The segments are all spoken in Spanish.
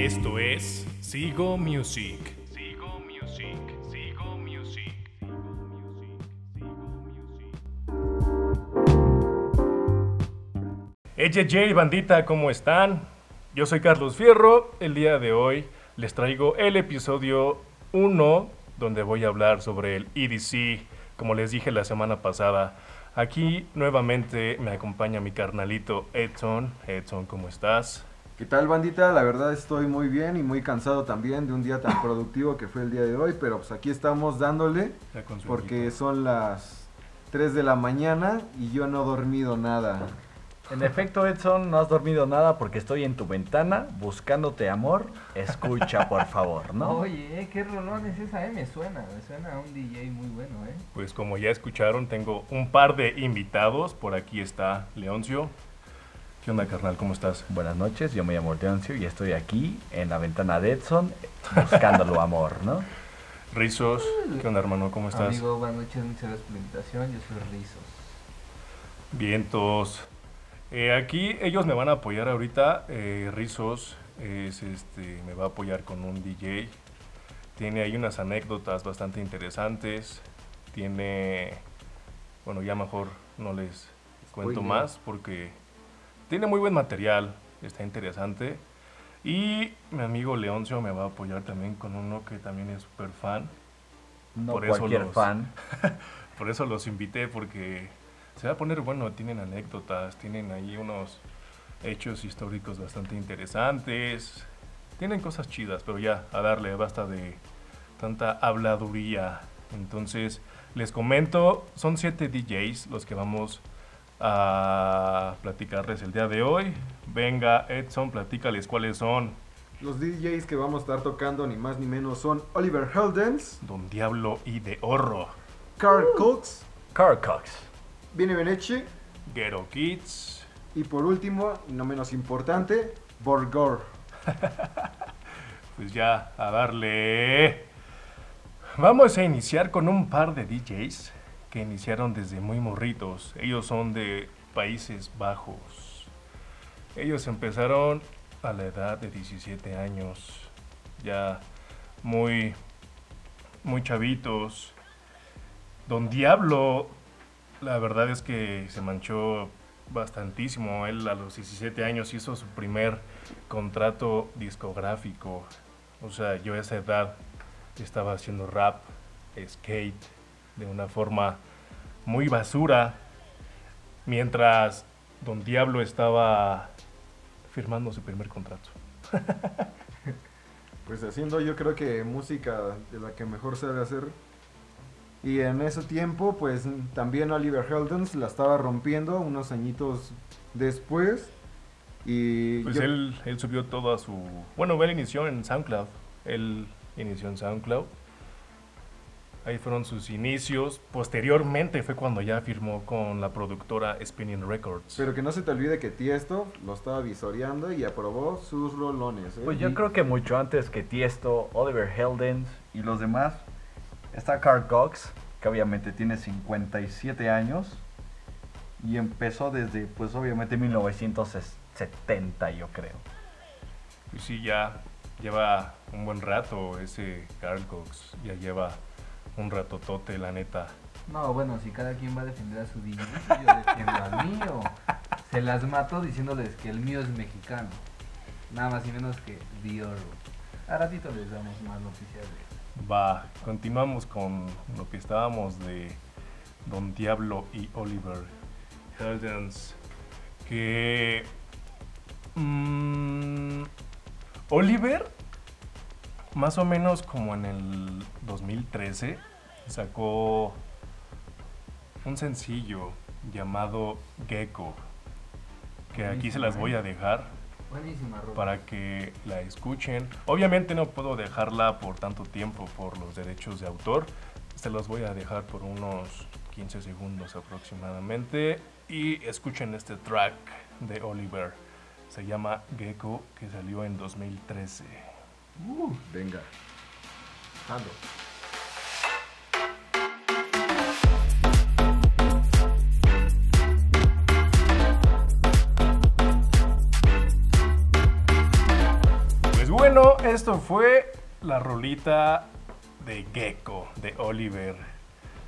Esto es Sigo Music. Sigo Music. Sigo Music. Hey, bandita, ¿cómo están? Yo soy Carlos Fierro. El día de hoy les traigo el episodio 1 donde voy a hablar sobre el EDC, como les dije la semana pasada. Aquí nuevamente me acompaña mi carnalito Edson. Edson, ¿cómo estás? ¿Qué tal bandita? La verdad estoy muy bien y muy cansado también de un día tan productivo que fue el día de hoy, pero pues aquí estamos dándole porque son las 3 de la mañana y yo no he dormido nada. En efecto, Edson, no has dormido nada porque estoy en tu ventana buscándote amor. Escucha, por favor, ¿no? Oye, qué rolón es esa, eh, me suena, me suena a un DJ muy bueno, eh. Pues como ya escucharon, tengo un par de invitados. Por aquí está Leoncio. ¿Qué onda, carnal? ¿Cómo estás? Buenas noches, yo me llamo Leoncio y estoy aquí en la ventana de Edson buscándolo amor, ¿no? Rizos. ¿Qué onda, hermano? ¿Cómo estás? Amigo, buenas noches, muchas gracias por la invitación, yo soy Rizos. Vientos. Eh, aquí ellos me van a apoyar ahorita. eh, Rizos es, este, me va a apoyar con un DJ. Tiene ahí unas anécdotas bastante interesantes. Tiene, bueno, ya mejor no les cuento Spoiler. más porque tiene muy buen material. Está interesante. Y mi amigo Leoncio me va a apoyar también con uno que también es súper fan. No Por eso cualquier los- fan. Por eso los invité, porque se va a poner bueno. Tienen anécdotas, tienen ahí unos hechos históricos bastante interesantes. Tienen cosas chidas, pero ya, a darle, basta de tanta habladuría. Entonces, les comento, son siete DJs los que vamos a platicarles el día de hoy. Venga, Edson, platícales cuáles son. Los DJs que vamos a estar tocando ni más ni menos son Oliver Heldens, Don Diablo y de Horro, Carl Cox, Carl Cox. Vini Benechi Ghetto Kids, y por último, y no menos importante, Borgor. Pues ya, a darle. Vamos a iniciar con un par de DJs que iniciaron desde muy morritos. Ellos son de Países Bajos. Ellos empezaron a la edad de 17 años. Ya muy, muy chavitos. Don Diablo, la verdad es que se manchó bastantísimo. Él a los 17 años hizo su primer contrato discográfico. O sea, yo a esa edad estaba haciendo rap, skate, de una forma muy basura, mientras Don Diablo estaba firmando su primer contrato. Pues haciendo yo creo que música de la que mejor sabe hacer. Y en ese tiempo, pues también Oliver Heldens la estaba rompiendo unos añitos después. Y Pues yo- él, él subió todo a su... Bueno, él inició en SoundCloud. Él inició en SoundCloud. Ahí fueron sus inicios. Posteriormente fue cuando ya firmó con la productora Spinning Records. Pero que no se te olvide que Tiesto lo estaba visoreando y aprobó sus rolones. ¿eh? Pues yo creo que mucho antes que Tiesto, Oliver Heldens y los demás, está Carl Cox, que obviamente tiene 57 años y empezó desde, pues obviamente 1970 yo creo. Pues sí, ya lleva un buen rato ese Carl Cox. Ya lleva un ratotote, la neta. No, bueno, si cada quien va a defender a su DJ, yo defiendo al mío. Se las mato diciéndoles que el mío es mexicano. Nada más y menos que Dior. A ratito les damos más noticias de Va, continuamos con lo que estábamos de Don Diablo y Oliver Heldens. Que. mm, Oliver, más o menos como en el 2013, sacó un sencillo llamado Gecko. Que aquí se las voy a dejar Buenísima ropa. para que la escuchen. Obviamente no puedo dejarla por tanto tiempo por los derechos de autor. Se los voy a dejar por unos 15 segundos aproximadamente. Y escuchen este track de Oliver. Se llama Gecko, que salió en 2013. Uh, venga. Jalo. Pues bueno, esto fue la rolita de Gecko, de Oliver.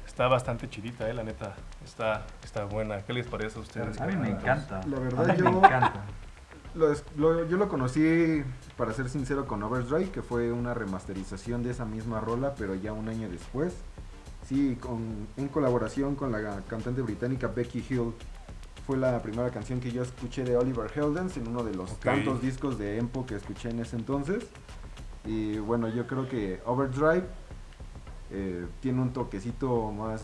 Está bastante chidita, eh, la neta. Está, está buena. ¿Qué les parece a ustedes? A mí me encanta. La A verdad, mí yo- me encanta. Lo lo- yo lo conocí, para ser sincero, con Overdrive, que fue una remasterización de esa misma rola, pero ya un año después. Sí, con, en colaboración con la cantante británica Becky Hill. Fue la primera canción que yo escuché de Oliver Heldens en uno de los tantos discos de Empo que escuché en ese entonces. Y bueno, yo creo que Overdrive eh, tiene un toquecito más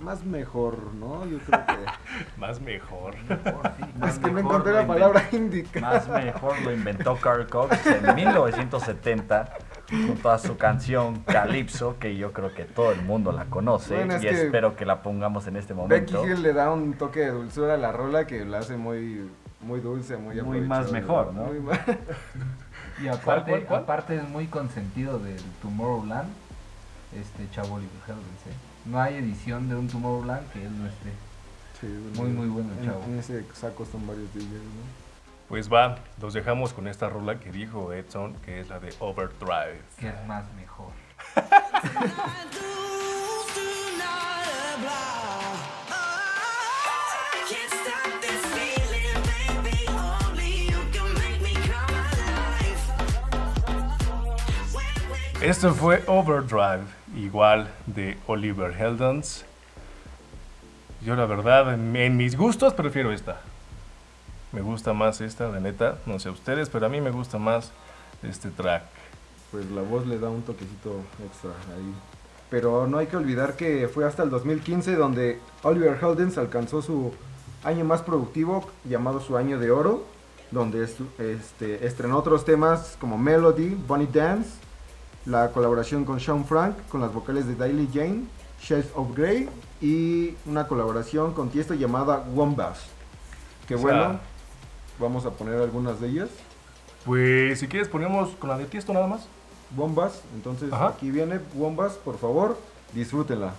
más mejor, ¿no? Yo creo que Más mejor. Mejor, sí, más es que no encontré la palabra indicada. Más mejor lo inventó Carl Cox en 1970 junto a su canción Calypso, que yo creo que todo el mundo la conoce Bueno, es y que espero que la pongamos en este Becky momento. Hill le da un toque de dulzura a la rola que la hace muy, muy dulce, muy Muy más mejor, ¿no? Muy más- Y aparte, cuál, cuál? aparte es muy consentido del Tomorrowland, este chavo Heldens, ¿eh? No hay edición de un Tomorrowland que él no esté. Sí, Muy, muy bueno en- chavo. En ese saco están varios DJs, ¿no? Pues va, los dejamos con esta rola que dijo Edson, que es la de Overdrive. Que es más mejor. Esto fue Overdrive, igual de Oliver Heldens. Yo la verdad, en, mis gustos prefiero esta. Me gusta más esta, la neta. No sé a ustedes, pero a mí me gusta más este track. Pues la voz le da un toquecito extra ahí. Pero no hay que olvidar que fue hasta el 2015 donde Oliver Heldens alcanzó su año más productivo, llamado su año de oro, donde este, estrenó otros temas como Melody, Bonnie Dance, la colaboración con Sean Frank, con las vocales de Daily Jane, Shades of Grey y una colaboración con Tiesto llamada Wombas. Que O sea- bueno, vamos a poner algunas de ellas. Pues si quieres ponemos con la de Tiesto nada más. Bombas. Entonces Ajá. aquí viene Bombas, por favor, disfrútenla.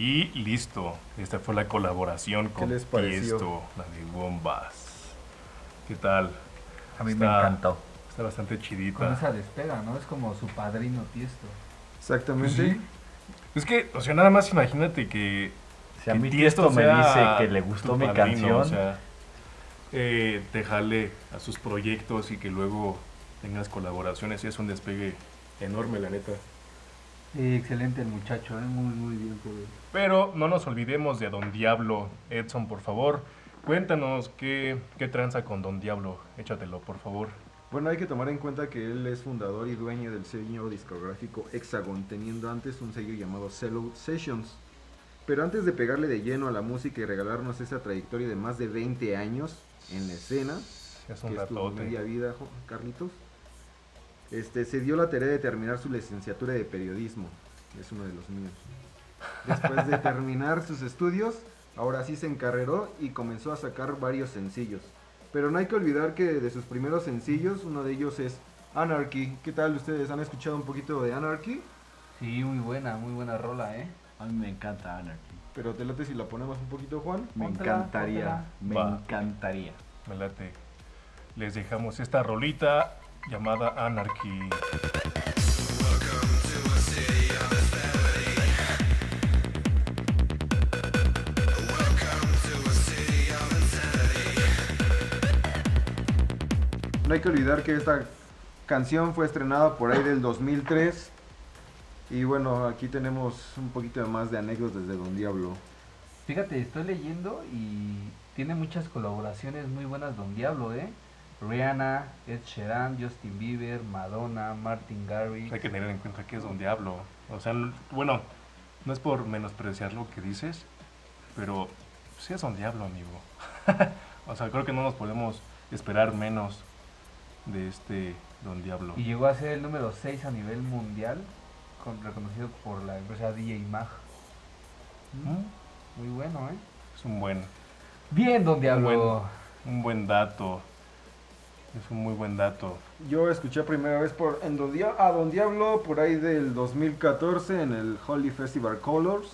Y listo. Esta fue la colaboración con les? Tiesto, la de Bombas. ¿Qué tal? A mí me encantó. Está bastante Con chidita. esa despega, ¿no? Es como su padrino Tiesto. Exactamente. Sí. Es que, o sea, nada más imagínate que Si a que mí Tiesto Tiesto me dice que le gustó mi padrino, canción, O sea, eh, te jale a sus proyectos y que luego tengas colaboraciones. Es un despegue enorme, la neta. Sí, excelente el muchacho, ¿eh? Muy, muy bien por él. Pero no nos olvidemos de Don Diablo. Edson, por favor, cuéntanos qué, qué tranza con Don Diablo. Échatelo, por favor. Bueno, hay que tomar en cuenta que él es fundador y dueño del sello discográfico Hexagon, teniendo antes un sello llamado Cello Sessions. Pero antes de pegarle de lleno a la música y regalarnos esa trayectoria de más de 20 años en la escena, Es un que es tu media vida, Carlitos, este, se dio la tarea de terminar su licenciatura de periodismo. Es uno de los míos. Después de terminar sus estudios, ahora sí se encarreró y comenzó a sacar varios sencillos. Pero no hay que olvidar que de sus primeros sencillos, uno de ellos es Anarchy. ¿Qué tal ustedes? ¿Han escuchado un poquito de Anarchy? Sí, muy buena, muy buena rola, ¿eh? A mí me encanta Anarchy. Pero te late si la ponemos un poquito, Juan. Me Póntela, encantaría. Me Va. encantaría. Me late. Les dejamos esta rolita llamada Anarchy. No hay que olvidar que esta canción fue estrenada por ahí del 2003. Y bueno, aquí tenemos un poquito más de anécdotas de Don Diablo. Fíjate, estoy leyendo y tiene muchas colaboraciones muy buenas Don Diablo, ¿eh? Rihanna, Ed Sheeran, Justin Bieber, Madonna, Martin Garrix. Hay que tener en cuenta que es Don Diablo. O sea, bueno, no es por menospreciar lo que dices, pero sí es Don Diablo, amigo. o sea, creo que no nos podemos esperar menos de este Don Diablo. Y llegó a ser el número 6 a nivel mundial, con- reconocido por la empresa DJ Mag. ¿Mm? Muy bueno, ¿eh? Es un buen, Bien, Don Diablo. un buen dato. Es un muy buen dato. Yo escuché primera vez por en Don Dia- a Don Diablo por ahí del 2014 en el Holy Festival Colors.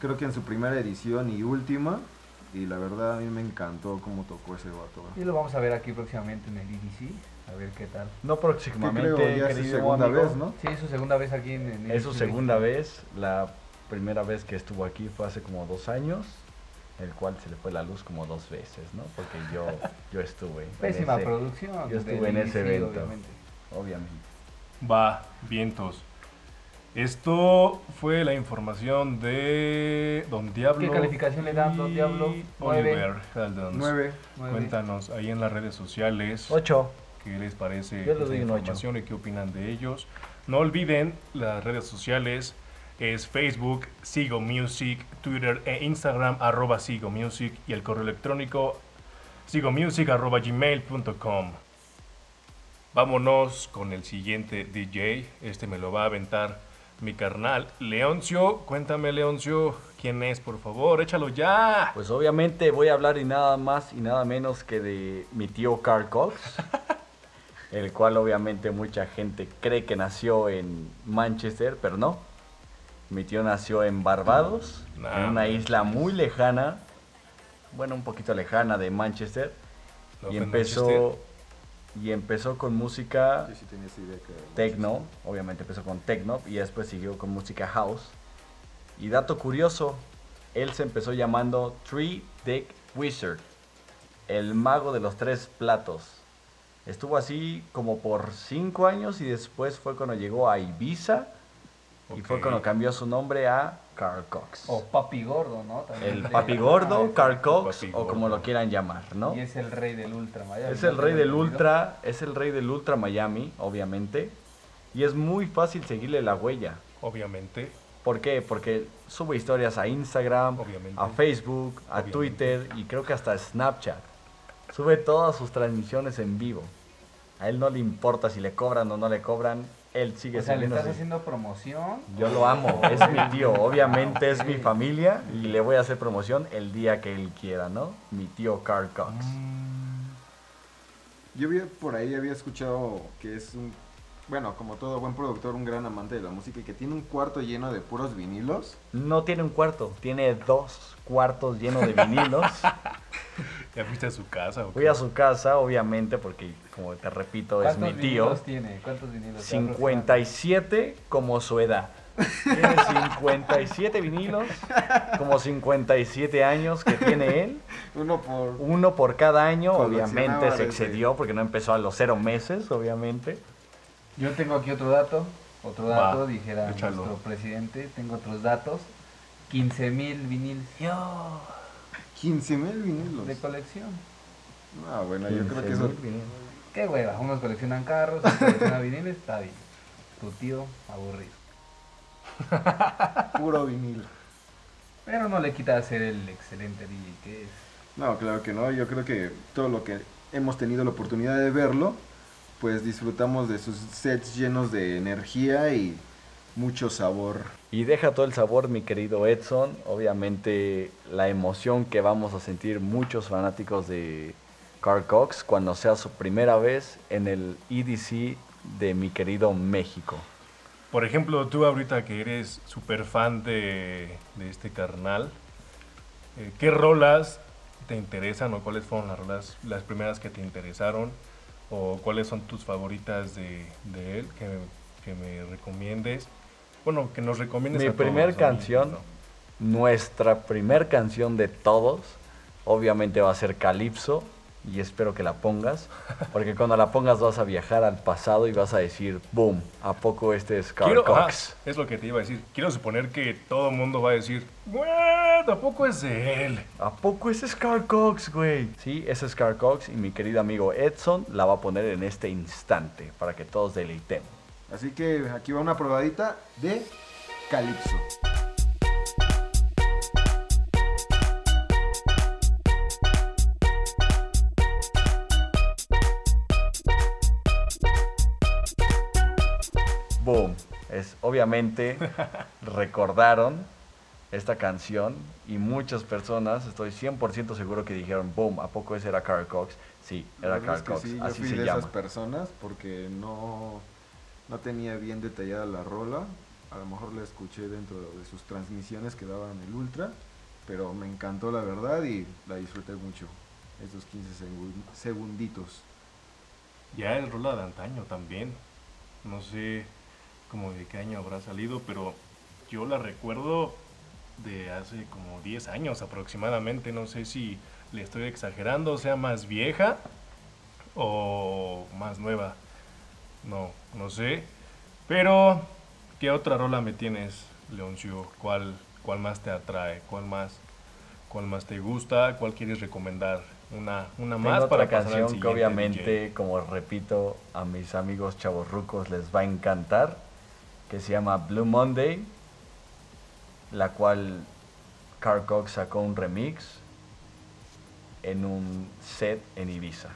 Creo que en su primera edición y última. Y la verdad a mí me encantó cómo tocó ese vato. Y lo vamos a ver aquí próximamente en el EDC. A ver qué tal. No próximamente, creo ya es su segunda amigo. vez, ¿no? Sí, es su segunda vez aquí en, en Es su segunda vez. La primera vez que estuvo aquí fue hace como dos años. El cual se le fue la luz como dos veces, ¿no? Porque yo, yo estuve. en Pésima ese- producción. yo estuve en ese evento. obviamente. Obviamente. Va, vientos. Esto fue la información de Don Diablo. ¿Qué calificación le dan, Don Diablo? Nueve. Oliver Heldens. 9. Nueve. Cuéntanos ahí en las redes sociales Ocho. qué les parece esta doy un ocho. información y qué opinan de ellos. No olviden las redes sociales. Es Facebook, Sigo Music, Twitter e Instagram, arroba Sigo Music y el correo electrónico sigomusic arroba gmail.com. Vámonos con el siguiente DJ. Este me lo va a aventar mi carnal. Leoncio, cuéntame Leoncio, ¿quién es por favor? Échalo ya. Pues obviamente voy a hablar y nada más y nada menos que de mi tío Carl Cox, el cual obviamente mucha gente cree que nació en Manchester, pero no. Mi tío nació en Barbados, No, en una isla muy lejana, bueno, un poquito lejana de Manchester, y empezó Manchester. y empezó con música sí techno, obviamente empezó con techno y después siguió con música house. Y dato curioso, él se empezó llamando Three Dick Wizard, el mago de los tres platos. Estuvo así como por cinco años y después fue cuando llegó a Ibiza y fue cuando cambió su nombre a Carl Cox. O Papi Gordo, ¿no? También el papi gordo, Carl Cox o como gordo. lo quieran llamar, ¿no? Y es el rey del Ultra Miami. Es el rey del. Ultra, es el rey del Ultra Miami, obviamente. Y es muy fácil seguirle la huella. Obviamente. ¿Por qué? Porque sube historias a Instagram, Obviamente. a Facebook, a Obviamente. Twitter y creo que hasta Snapchat. Sube todas sus transmisiones en vivo. A él no le importa si le cobran o no le cobran, él sigue O sea, le estás haciendo promoción. Yo lo amo, es mi tío, obviamente es mi familia y le voy a hacer promoción el día que él quiera, ¿no? Mi tío Carl Cox. Yo había, por ahí había escuchado que es un, bueno, como todo buen productor, un gran amante de la música y que tiene un cuarto lleno de puros vinilos. No tiene un cuarto, tiene dos cuartos llenos de vinilos. ¿Ya fuiste a su casa? o Fui qué? a su casa, obviamente, porque como te repito, es ¿Cuántos mi tío. vinilos tiene? ¿Cuántos vinilos? 57 como su edad. Tiene 57 vinilos, como 57 años que tiene él. Uno por... Uno por cada año, obviamente se excedió porque no empezó a los cero meses, obviamente. Yo tengo aquí otro dato. Otro Va, dato, dijera échalo. nuestro presidente. Tengo otros datos. 15 mil viniles 15 mil vinilos. de colección. Ah, bueno, yo creo que eso... Qué hueva. Unos coleccionan carros, otros coleccionan viniles. Está bien. Tu tío aburrido. Puro vinilo. Pero no le quita ser el excelente DJ que es. No, claro que no. Yo creo que todo lo que hemos tenido la oportunidad de verlo, pues disfrutamos de sus sets llenos de energía y mucho sabor. Y deja todo el sabor, mi querido Edson. Obviamente la emoción que vamos a sentir muchos fanáticos de Carl Cox cuando sea su primera vez en el EDC de mi querido México. Por ejemplo, tú ahorita que eres súper fan de, de este carnal, eh, ¿qué rolas te interesan o cuáles fueron las rolas, las primeras que te interesaron? ¿O cuáles son tus favoritas de, de él que, que me recomiendes? Bueno, que nos recomiendes Mi a todos, primer ¿no? canción, nuestra primer canción de todos, obviamente va a ser Calypso y espero que la pongas, porque cuando la pongas vas a viajar al pasado y vas a decir, boom, ¿a poco este es Carl Quiero, ajá, Cox? es lo que te iba a decir. Quiero suponer que todo el mundo va a decir, "Güey, tampoco es de él. ¿A poco ese es Carl Cox, güey? Sí, ese es Carl Cox y mi querido amigo Edson la va a poner en este instante para que todos deleitemos. Así que aquí va una probadita de Calypso. Es obviamente recordaron esta canción y muchas personas, estoy 100% seguro que dijeron, boom, ¿a poco ese era Carl Cox? Sí, era Carl Cox, sí, yo así fui se de llama. esas personas porque no, no tenía bien detallada la rola. A lo mejor la escuché dentro de sus transmisiones que daban el Ultra, pero me encantó la verdad y la disfruté mucho. Esos 15 segun- segunditos. Ya es rola de antaño también. No sé como de qué año habrá salido, pero yo la recuerdo de hace como 10 años aproximadamente. No sé si le estoy exagerando, sea más vieja o más nueva. No, no sé. Pero, ¿qué otra rola me tienes, Leoncio? ¿Cuál, cuál más te atrae? ¿Cuál más, cuál más te gusta? ¿Cuál quieres recomendar? Una, una Tengo más otra para al canción que obviamente, DJ. como repito, a mis amigos chavorrucos les va a encantar, que se llama Blue Monday, la cual Carl Cox sacó un remix en un set en Ibiza.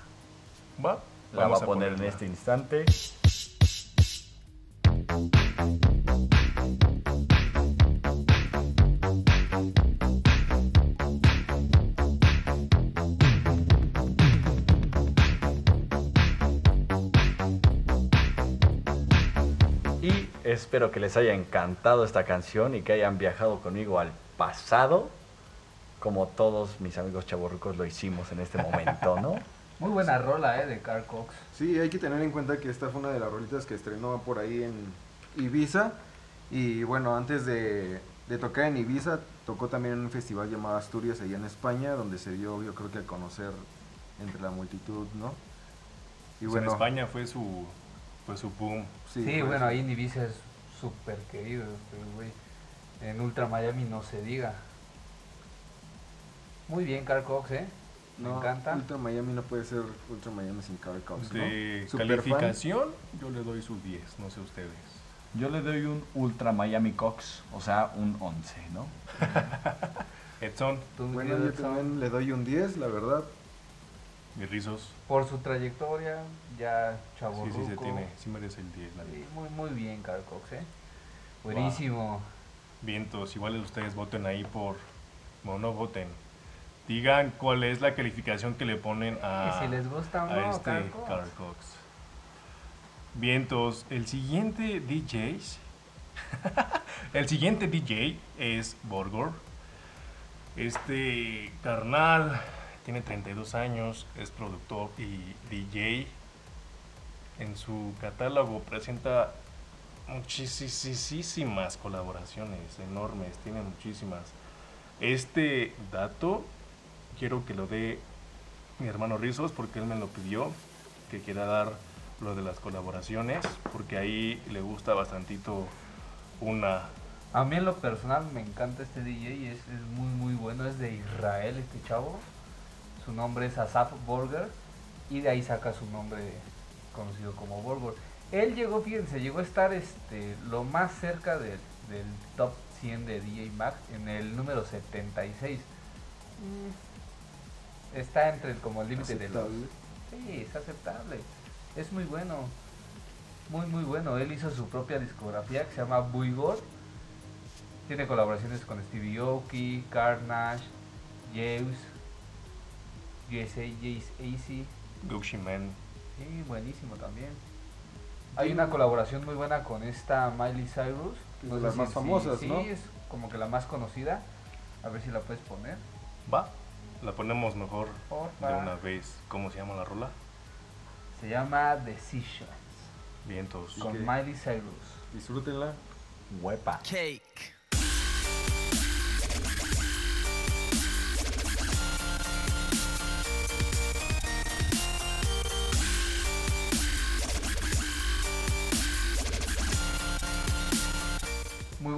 Va, La va vamos a poner en este instante. Espero que les haya encantado esta canción y que hayan viajado conmigo al pasado, como todos mis amigos chavorrucos lo hicimos en este momento, ¿no? Muy buena rola, eh, de Carl Cox. Sí, hay que tener en cuenta que esta fue una de las rolitas que estrenó por ahí en Ibiza. Y bueno, antes de, de tocar en Ibiza, tocó también en un festival llamado Asturias, allá en España, donde se dio, yo creo que a conocer entre la multitud, ¿no? Y Pues en España fue su, fue su boom. Sí, fue bueno, ahí en Ibiza es súper querido, pero, güey. En Ultra Miami no se diga. Muy bien, Carl Cox, ¿eh? Me No, encanta. Ultra Miami no puede ser Ultra Miami sin Carl Cox, ¿no? De Superfan. calificación, yo le doy su 10, no sé ustedes. Yo le doy un Ultra Miami Cox, o sea, un 11, ¿no? Edson, Bueno, yo Edson, también le doy un 10, la verdad. Mis rizos. Por su trayectoria, ya chavo Sí, sí, se tiene, sí merece el 10. la neta. muy, muy bien, Carl Cox, ¿eh? Buenísimo. Vientos, igual ustedes voten ahí por. Bueno, no voten. Digan cuál es la calificación que le ponen a, Y si les gusta o a no, este Carl Cox. Carl Cox. Vientos, el siguiente DJ. el siguiente DJ es Borgor. Este carnal tiene 32 años, es productor y DJ. En su catálogo presenta muchísimas colaboraciones, enormes, tiene muchísimas. Este dato quiero que lo dé mi hermano Rizos porque él me lo pidió, que quiera dar lo de las colaboraciones, porque ahí le gusta bastantito una... A mí en lo personal me encanta este DJ, es, es muy muy bueno, es de Israel este chavo. Su nombre es Asaf Borger y de ahí saca su nombre conocido como Borger. Él llegó, fíjense, llegó a estar este, lo más cerca del, del top 100 de DJ Mag en el número 76. Mm, Está entre el, como el límite de los... Sí, es aceptable. Es muy bueno. Muy, muy bueno. Él hizo su propia discografía que se llama Buigor. Tiene colaboraciones con Stevie Aoki, Carnage, James, USA, Jace AC. Gucci Man. Sí, buenísimo también. Hay una colaboración muy buena con esta Miley Cyrus. Es de las más famosas, sí, ¿no? es como que la más conocida. A ver si la puedes poner. Va, la ponemos mejor de una vez. ¿Cómo se llama la rola? Se llama Decisions. Vientos. Con. Miley Cyrus. Disfrútenla. Huepa. Cake.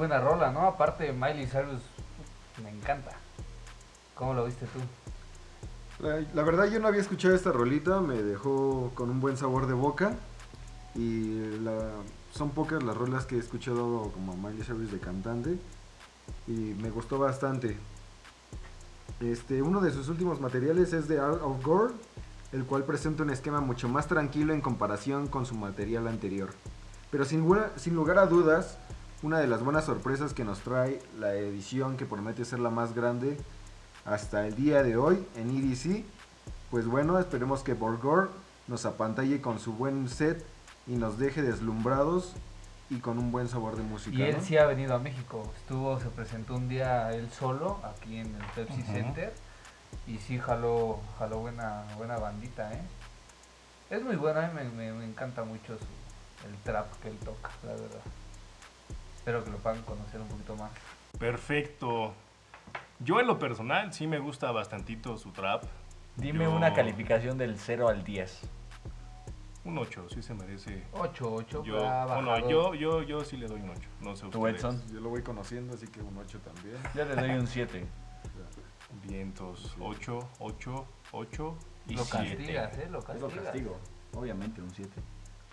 Buena rola, ¿no? Aparte Miley Cyrus me encanta. ¿Cómo lo viste tú? La, verdad yo no había escuchado esta rolita, me dejó con un buen sabor de boca y son pocas las rolas que he escuchado como Miley Cyrus de cantante y me gustó bastante. Este, uno de sus últimos materiales es de Art of Gore, el cual presenta un esquema mucho más tranquilo en comparación con su material anterior. Pero sin, sin lugar a dudas, una de las buenas sorpresas que nos trae la edición que promete ser la más grande hasta el día de hoy en EDC. Pues bueno, esperemos que Borgor nos apantalle con su buen set y nos deje deslumbrados y con un buen sabor de música. Y él ¿no? sí ha venido a México. Estuvo, se presentó un día él solo aquí en el Pepsi. Center. Y sí jaló, jaló buena, buena bandita, ¿eh? Es muy bueno, a mí me, me- me encanta mucho su- el trap que él toca, la verdad. Espero que lo puedan conocer un poquito más. Perfecto. Yo en lo personal sí me gusta bastantito su trap. Dime Yo- una calificación del 0 al 10. Un 8, sí se merece. 8, 8, Yo, bueno, yo, yo, yo sí le doy un 8. No sé ¿Tú, ustedes. Edson? Yo lo voy conociendo, así que un 8 también. Yo le doy un 7. Vientos, 8, 8, 8 y Lo 7. castigas, ¿eh? Lo castigas. lo castigo. Obviamente un 7.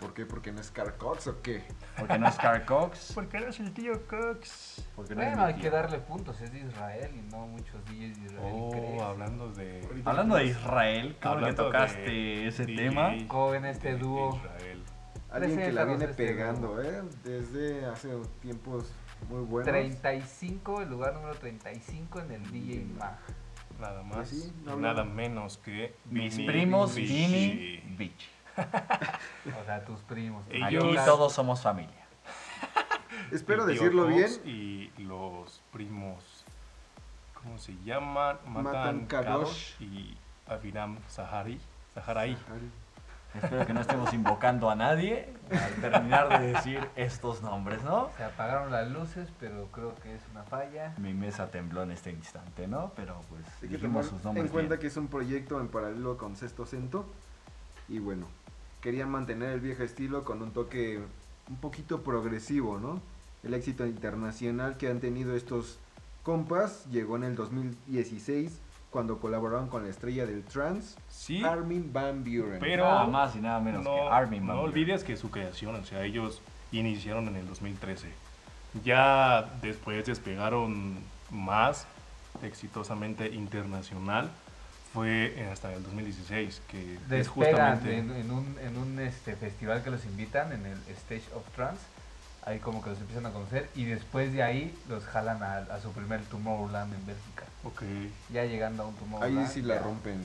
¿Por qué? ¿Porque no es Carcox o qué? Porque no es Carl Cox. Porque eres el tío Cox. Porque no es Bueno, hay tío. que darle puntos, es de Israel y no muchos DJs de Israel. Oh, crecen. hablando de. Hablando de Israel, ¿cómo que hablando tocaste de ese DJ tema? ¿Cómo ven este de dúo? Israel. Alguien que la viene este pegando, ¿eh? Desde hace tiempos muy buenos. 35, el lugar número 35 en el DJ Mag. Nada más. Pues sí, no nada menos que. Mis primos. Vini, Beach. O sea, tus primos. Ellos- Aquí todos somos familia. Espero decirlo bien. Y los primos. ¿Cómo se llaman? Matan Matan Kadosh. Y Aviram Sahari. Saharai. Espero que no estemos invocando a nadie al terminar de decir estos nombres, ¿no? Se apagaron las luces, pero creo que es una falla. Mi mesa tembló en este instante, ¿no? Pero pues dijimos sus en nombres cuenta bien. que es un proyecto en paralelo con Sexto Cento. Y bueno, querían mantener el viejo estilo con un toque un poquito progresivo, ¿no? El éxito internacional que han tenido estos compas llegó en el 2016 cuando colaboraron con la estrella del trance, Sí, Armin Van Buren. pero. Nada más y nada menos no, que Armin no Van Buren. olvides que su creación, o sea, ellos iniciaron en el 2013. Ya después despegaron más exitosamente internacional. Fue hasta el 2016, que es justamente... en, en un, en un este, festival que los invitan, en el Stage of Trance. Ahí como que los empiezan a conocer y después de ahí los jalan a, a su primer Tomorrowland en Bélgica. Ok. Ya llegando a un Tomorrowland. Ahí sí la ya- rompen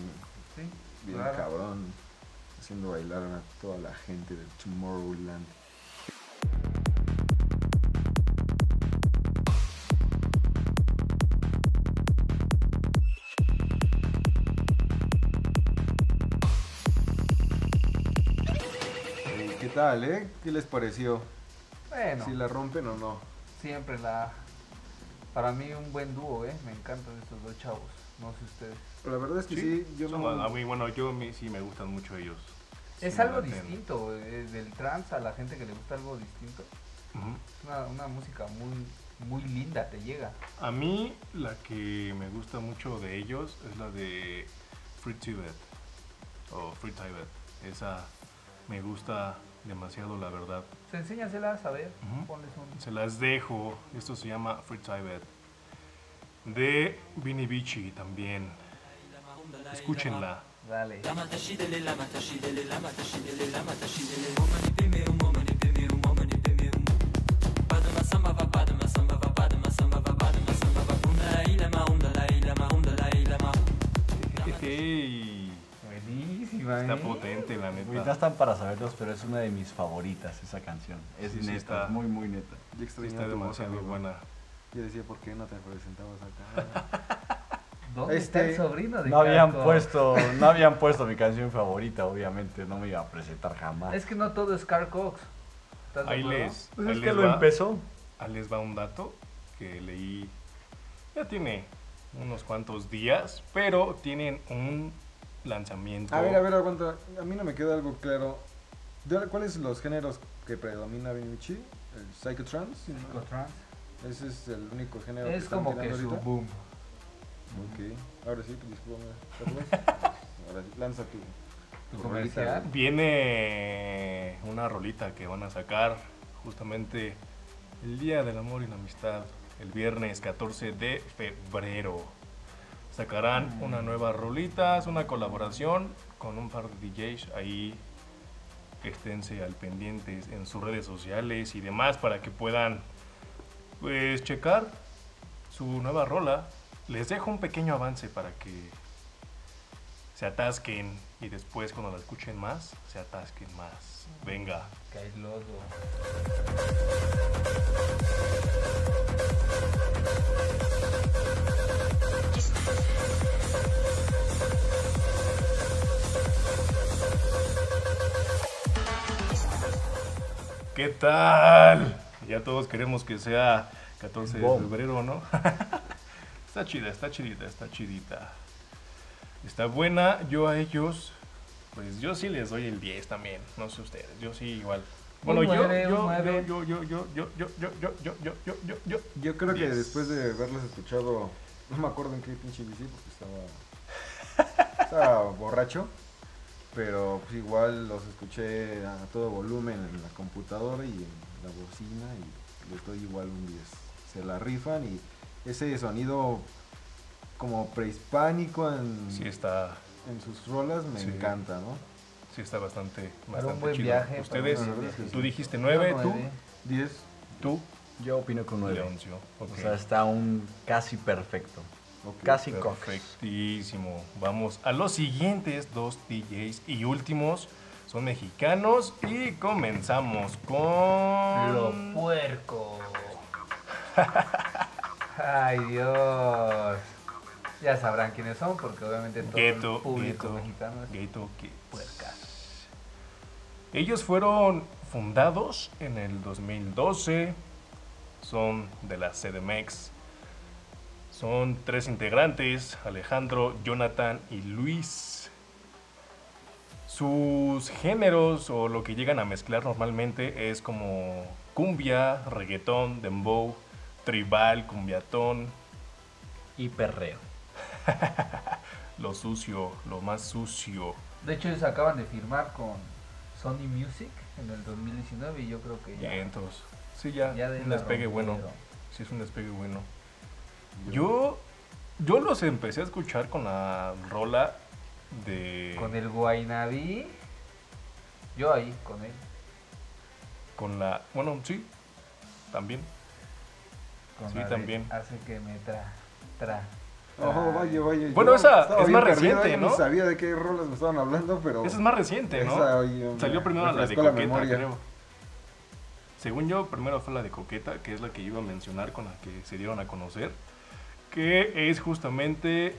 Sí, bien claro. cabrón, haciendo bailar a toda la gente de Tomorrowland. Tal, eh? ¿Qué les pareció? Bueno, ¿Si la rompen o no? siempre la... Para mí un buen dúo, ¿eh? Me encantan estos dos chavos. No sé ustedes. La verdad es que sí, Sí, yo son- no... a mí, bueno, yo a mí sí me gustan mucho ellos. Es Sí algo distinto, eh, del trance a la gente que le gusta algo distinto. Ujú. Es una, una música muy, muy linda, te llega. A mí la que me gusta mucho de ellos es la de Free Tibet o Free Tibet. Esa me gusta demasiado, la verdad. Se enséñaselas a ver, Ujú. ponles un... Se las dejo. Esto se llama Free Tibet. De Vini Vici también. Escúchenla. Dale. Está potente, la Ahorita neta. están para saberlos, pero es una de mis favoritas esa canción. Es Sí, sí neta, está. es muy, muy neta. Yo Sí, extrañaba está voz, demasiado amigo. buena. Yo decía, ¿por qué no te presentabas acá? ¿Dónde está el Este, sobrino de No habían puesto, no habían puesto mi canción favorita, obviamente, no me iba a presentar jamás. Es que no todo es Carl Cox. ¿Estás de Ahí les, Pues ahí es que lo empezó. ahí les va un dato que leí. Ya tiene unos cuantos días, pero tienen un lanzamiento. A ver, a ver, aguanta. A mí no me queda algo claro. ¿De- ¿Cuáles son los géneros que predomina Vinici? ¿El psychotrance? Psychotrance. Ese es el único género que Es están como que su ahorita. boom. Ok, ahora sí, pues discúlpame. Carlos. Ahora sí, lanza tu, Tu comercial. Viene una rolita que van a sacar justamente el Día del Amor y la Amistad, el viernes 14 de febrero. Sacarán una nueva rolita, es una colaboración con un par de DJs ahí. Esténse al pendientes en sus redes sociales y demás para que puedan pues checar su nueva rola. Les dejo un pequeño avance para que se atasquen y después cuando la escuchen más, se atasquen más. Venga. Lodo. ¿Qué tal? Ya todos queremos que sea 14 de febrero, ¿no? está chida, está chidita, está chidita. Está buena. Yo a ellos, pues yo sí les doy el 10 también. No sé ustedes, yo sí igual. Bueno, yo, yo, yo, yo, yo, yo, yo, yo, yo, yo, yo, yo, yo, yo, yo. Yo creo que después de haberlos escuchado, no me acuerdo en qué pinche bici, porque estaba, estaba borracho. Pero pues igual los escuché a todo volumen en la computadora y en la bocina y les doy igual un 10. Se la rifan y ese sonido como prehispánico en, Sí está, en sus rolas me Sí. encanta, ¿no? sí está bastante, un bastante buen chido. viaje. Ustedes, tú dijiste 9, tú, Nueve. 10. tú, Yo opino que un 9. Leoncio. Ok. O sea, está un casi perfecto. Ok. Casi Cox. Perfectísimo. Vamos a los siguientes dos DJs y últimos. Son mexicanos y comenzamos con... Lo puerco. Ay, Dios. Ya sabrán quiénes son, porque obviamente todo Ghetto, el público Ghetto, mexicano es Ghetto Kids. puercas. Ellos fueron fundados en el 2012. Son de la CDMX. Son tres integrantes, Alejandro, Jonathan y Luis. Sus géneros o lo que llegan a mezclar normalmente es como cumbia, reggaetón, dembow, tribal, cumbiatón, Y perreo. lo sucio, lo más sucio. De hecho, ellos acaban de firmar con Sony Music en el 2019 y yo creo que ya. Y entonces, sí, ya, un despegue bueno. Sí, es un despegue bueno. Yo, yo los empecé a escuchar con la rola de... Con el Guainabí. Yo ahí, con él. Con la... Bueno, sí, también. Con Sí, la también. Hace que me tra. tra. Oh, vaya, vaya. Bueno, esa es más reciente, yo ¿no? No sabía de qué rolas me estaban hablando, pero. Esa es más reciente, ¿no? esa, oye, Salió primero la de la Coqueta, memoria. creo. Según yo, primero fue la de Coqueta, que es la que iba a mencionar con la que se dieron a conocer. Que es justamente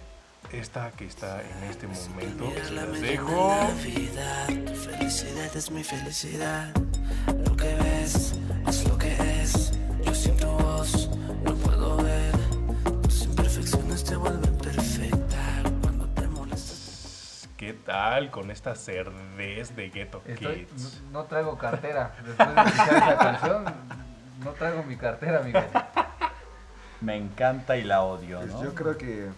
esta que está en este momento. Se las dejo. Navidad, tu felicidad es mi felicidad. Lo que ves es lo que es. Yo sin tu voz no puedo ver. Tus imperfecciones te vuelven perfecta. Cuando te molestas. ¿Qué tal con esta cerdez de Ghetto Estoy, Kids? no, no traigo cartera. Después de escuchar esa canción, no traigo mi cartera, amigo. Me encanta y la odio, Pues ¿no? yo creo que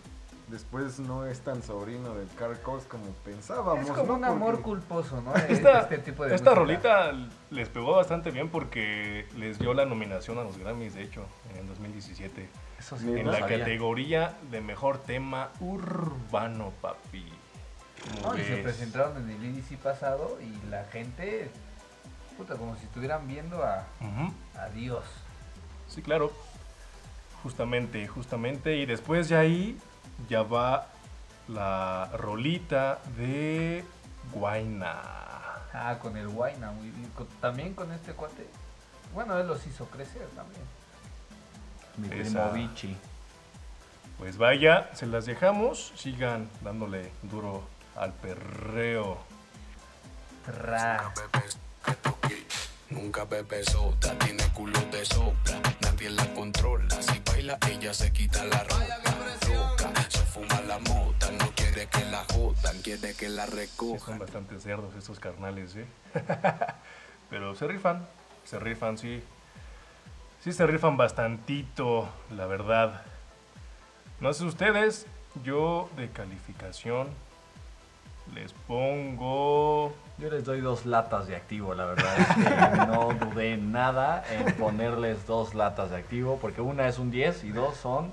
después no es tan sobrino del Carl Cox como pensábamos. Es como ¿no? un amor Porque- culposo, ¿no? Esta, este tipo de esta rolita les pegó bastante bien porque les dio la nominación a los Grammys, de hecho, en el 2017. Eso sí, En no la sabía. categoría de mejor tema urbano, papi. ¿Cómo No, y se presentaron en el IDC pasado y la gente, puta, como si estuvieran viendo a, a Dios. Sí, claro. Justamente, justamente. Y después de ahí ya va la rolita de Guaina. Ah, con el Guayna, muy bien. Con- también con este cuate. Bueno, él los hizo crecer también. Mi Esa. primo Vichy. Pues vaya, se las dejamos. Sigan dándole duro al perreo. Tra. Nunca bebe soda, tiene culo de sobra, nadie la controla. Baila, ella se quita la ropa. Se fuma la mota, no quiere que la jodan, quiere que la Sí, son recojan. bastante cerdos estos carnales, ¿eh? Pero se rifan, se rifan, sí. Sí se rifan bastantito, la verdad. No sé ustedes, yo de calificación les pongo... Yo les doy dos latas de activo, la verdad es que no dudé nada en ponerles dos latas de activo, porque una es un 10 y dos son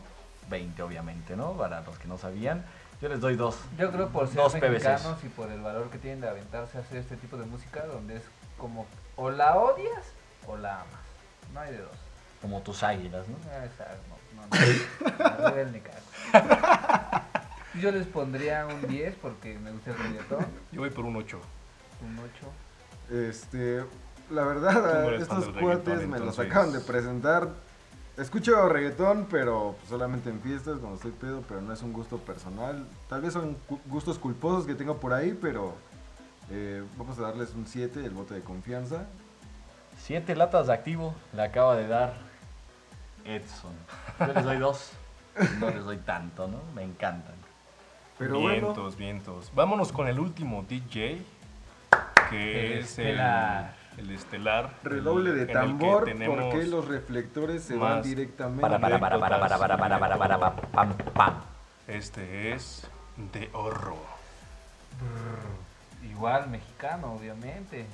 20, obviamente, ¿no? Para los que no sabían. Yo les doy dos. Yo creo por ser Dos mexicanos y por el valor que tienen de aventarse a hacer este tipo de música, donde es como o la odias o la amas. No hay de dos. Como tus águilas, ¿no? Ah, exacto, no, no, no. El Necaxa. Yo les pondría un 10 porque me gusta el reggaetón. Yo voy por un 8. Un 8. Este, la verdad, fan estos cuates me los acaban de presentar. Escucho reggaetón, pero solamente en fiestas, cuando estoy pedo, pero no es un gusto personal. Tal vez son cu- gustos culposos que tengo por ahí, pero eh, vamos a darles un 7, el voto de confianza. Siete latas de activo le acaba de dar Edson. Yo les doy dos. No les doy tanto, ¿no? Me encantan. Pero vientos, bueno, vientos. Vámonos con el último DJ, que El es estelar. el, el estelar. redoble de tambor, porque los reflectores se van directamente. Para, para, para, para, para, para, para, para, para, para, pam, pam. Este es de Horro. Igual mexicano, obviamente.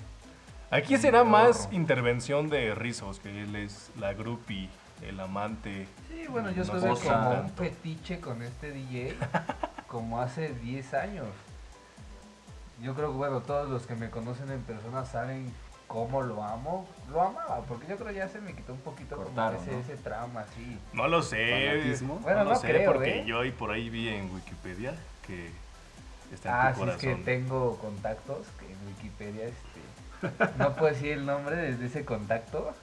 Aquí será más intervención de Rizos, que él es la groupie, el amante. Sí, bueno, yo No tuve sé como un tanto. fetiche con este DJ como hace 10 años. Yo creo que, bueno, todos los que me conocen en persona saben cómo lo amo. Lo amaba, porque yo creo ya se me quitó un poquito como ese, ¿no? ese trauma, así. No lo sé. Fanatismo. Bueno, no lo no sé, creo, porque ¿eh? yo ahí por ahí vi en Wikipedia que está en Ah, tu sí, es corazón. que tengo contactos que en Wikipedia, este, no puedo decir el nombre desde ese contacto,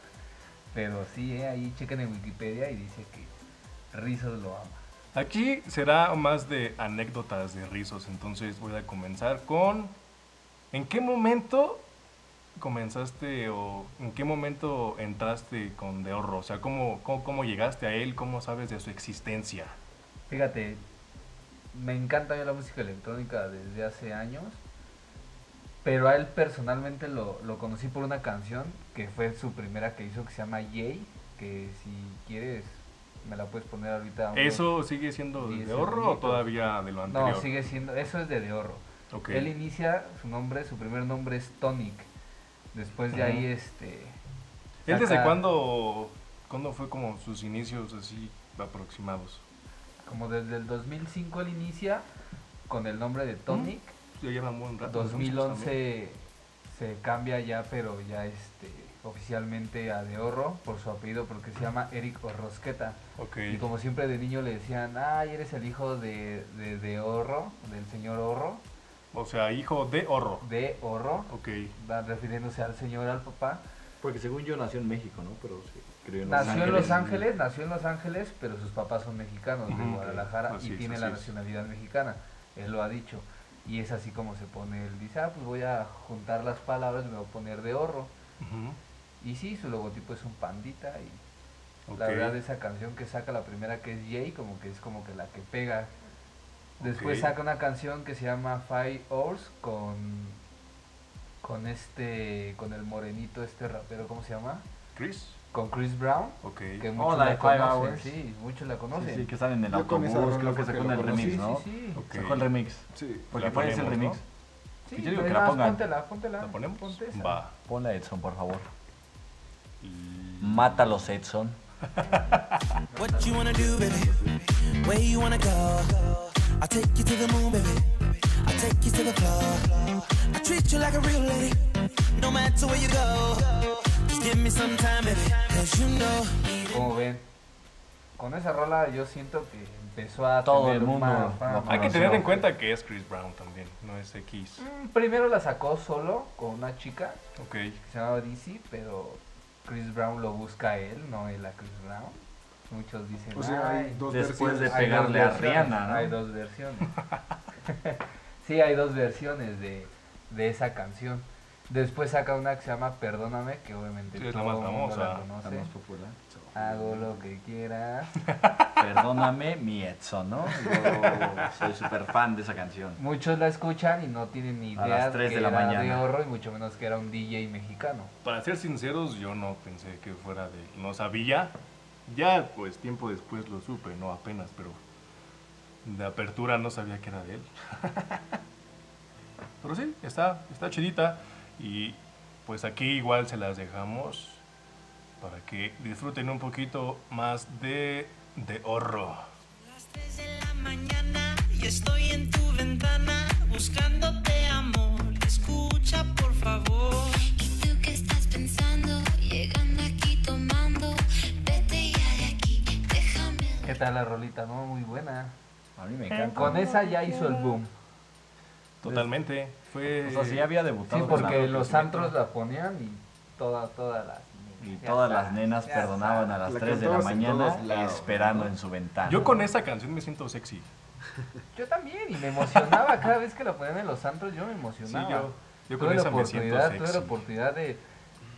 pero sí, eh, ahí chequen en Wikipedia y dice que Rizos lo ama. Aquí será más de anécdotas de Rizos, entonces voy a comenzar con... ¿En qué momento comenzaste o en qué momento entraste con De Horro? O sea, ¿cómo, cómo, llegaste a él? ¿Cómo sabes de su existencia? Fíjate, me encanta la música electrónica desde hace años, pero a él personalmente lo, lo conocí por una canción que fue su primera que hizo que se llama Jay, que si quieres me la puedes poner ahorita. ¿Eso sigue siendo de diez De Horro o todavía de lo anterior? No, sigue siendo, eso es de De Horro. Ok. Él inicia, su nombre, su primer nombre es Tonic. Después de ahí, este... ¿Él desde saca- cuándo, cuándo fue como sus inicios así aproximados? Como desde el 2005 él inicia con el nombre de Tonic. Ya lleva un buen rato. entonces, también. 2011 se cambia ya, pero ya este oficialmente a De Horro por su apellido porque se llama Eric Orrosqueta. Ok. Y como siempre de niño le decían, ay, eres el hijo de, de, de Horro, del señor Horro, O sea, hijo de Horro. de Horro, Ok. va refiriéndose al señor, al papá. Porque según yo nació en México, ¿no? Pero sí, creo en Nació en Los Ángeles, nació en Los Ángeles, pero sus papás son mexicanos de. Guadalajara y es, tiene la es. nacionalidad mexicana. Él lo ha dicho. Y es así como se pone, él dice, ah, pues voy a juntar las palabras, me voy a poner de horro. Ujú. Y sí, su logotipo es un pandita y la verdad esa canción que saca la primera que es Jay, como que es como que la que pega. Después saca una canción que se llama Five Hours con con este con el morenito este rapero, ¿cómo se llama? Chris. Con Chris Brown, Ok. que muchos la la de Five conocen, Hours. sí, muchos la conocen. Sí, sí, que están en el autobús, rola creo que sacó el remix, Sí, ¿no? sí, sí. Ok. Sacó el remix. Sí. Porque La cuál es el remix. ¿no? Sí, Yo digo que la pongan. Póntela, póntela. ¿La ponemos? Ponte esa. Va. Ponla Edson, por favor. Mata los Edson. Como ven, con esa rola yo siento que empezó a todo el mundo. Hay que tener en cuenta que es Chris Brown también, no es X. Mm, primero la sacó solo con una chica que se llamaba Dizzy, pero Chris Brown lo busca a él, no él a Chris Brown. Muchos dicen, O sea, hay "Ay, dos Después de versiones. hay dos pegarle a versiones", Rihanna, ¿no? Hay dos versiones. sí, hay dos versiones de, de esa canción. Después saca una que se llama Perdóname, que obviamente Sí, es la más la famosa, conoce. La más popular. Hago lo que quiera. Perdóname, mi Edson, ¿no? Yo soy súper fan de esa canción. Muchos la escuchan y no tienen ni A idea las tres que de la era de mañana. horror y mucho menos que era un DJ mexicano. Para ser sinceros, yo no pensé que fuera de él. No sabía. Ya, pues, tiempo después lo supe, no apenas, pero de apertura no sabía que era de él. pero sí, está, está chidita. Y pues aquí igual se las dejamos para que disfruten un poquito más de, de horror. Las 3 de la mañana y estoy en tu ventana buscándote amor. Escucha por favor. ¿Y tú qué estás pensando? Llegando aquí tomando. Ves está la rolita, ¿no? Muy buena. A mí me encanta. Con esa ya hizo el boom. Totalmente. Fue. O sea, si ya había Sí, debutado. con porque la- los antros la ponían y toda, todas las... Y todas las nenas ya perdonaban a las La 3 de la mañana lados, esperando ¿no? en su ventana. Yo con esa canción me siento sexy. Yo también, y me emocionaba cada vez que la ponían en los antros, yo me Sí, emocionaba. yo, yo tuve con la esa me siento oportunidad, tuve la sexy. oportunidad de,